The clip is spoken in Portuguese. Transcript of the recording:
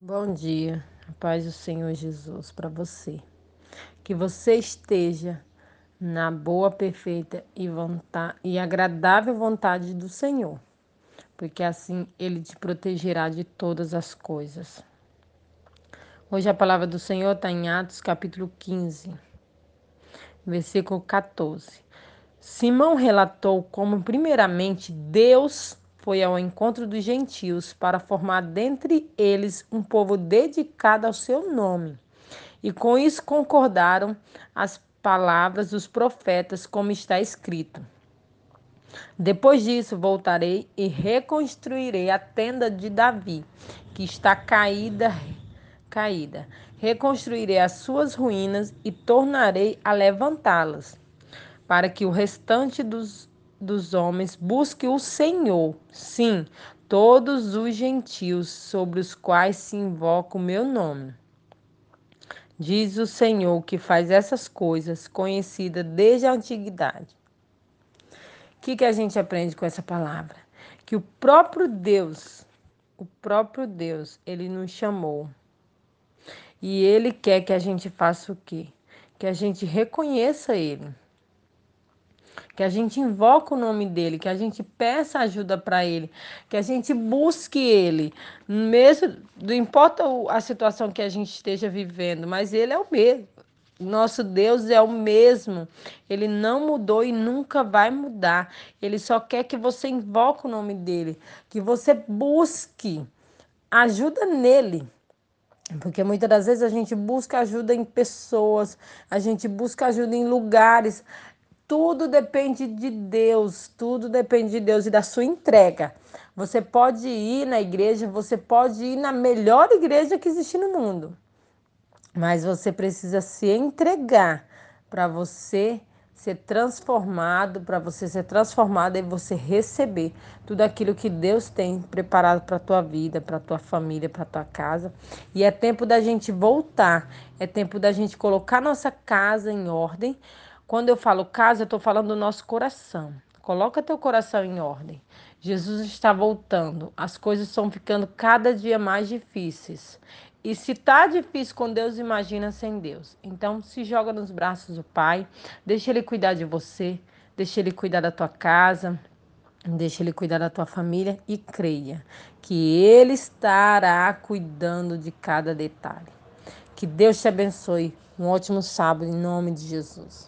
Bom dia, a paz do Senhor Jesus para você. Que você esteja na boa, perfeita e, vontade, e agradável vontade do Senhor, porque assim Ele te protegerá de todas as coisas. Hoje a palavra do Senhor está em Atos capítulo 15, versículo 14. Simão relatou como, primeiramente, Deus foi ao encontro dos gentios para formar dentre eles um povo dedicado ao seu nome. E com isso concordaram as palavras dos profetas, como está escrito. Depois disso, voltarei e reconstruirei a tenda de Davi, que está caída, caída. Reconstruirei as suas ruínas e tornarei a levantá-las, para que o restante dos dos homens, busque o Senhor, sim, todos os gentios sobre os quais se invoca o meu nome. Diz o Senhor que faz essas coisas, conhecida desde a antiguidade. O que, que a gente aprende com essa palavra? Que o próprio Deus, o próprio Deus, ele nos chamou. E ele quer que a gente faça o quê? Que a gente reconheça ele que a gente invoque o nome dele, que a gente peça ajuda para ele, que a gente busque ele, mesmo não importa a situação que a gente esteja vivendo, mas ele é o mesmo. Nosso Deus é o mesmo. Ele não mudou e nunca vai mudar. Ele só quer que você invoque o nome dele, que você busque ajuda nele. Porque muitas das vezes a gente busca ajuda em pessoas, a gente busca ajuda em lugares, tudo depende de Deus, tudo depende de Deus e da sua entrega. Você pode ir na igreja, você pode ir na melhor igreja que existe no mundo, mas você precisa se entregar para você ser transformado, para você ser transformado e você receber tudo aquilo que Deus tem preparado para a tua vida, para a tua família, para a tua casa. E é tempo da gente voltar, é tempo da gente colocar nossa casa em ordem, quando eu falo casa, eu estou falando do nosso coração. Coloca teu coração em ordem. Jesus está voltando. As coisas estão ficando cada dia mais difíceis. E se tá difícil com Deus, imagina sem Deus. Então, se joga nos braços do Pai, deixa Ele cuidar de você, deixa Ele cuidar da tua casa, deixa Ele cuidar da tua família e creia que Ele estará cuidando de cada detalhe. Que Deus te abençoe. Um ótimo sábado em nome de Jesus.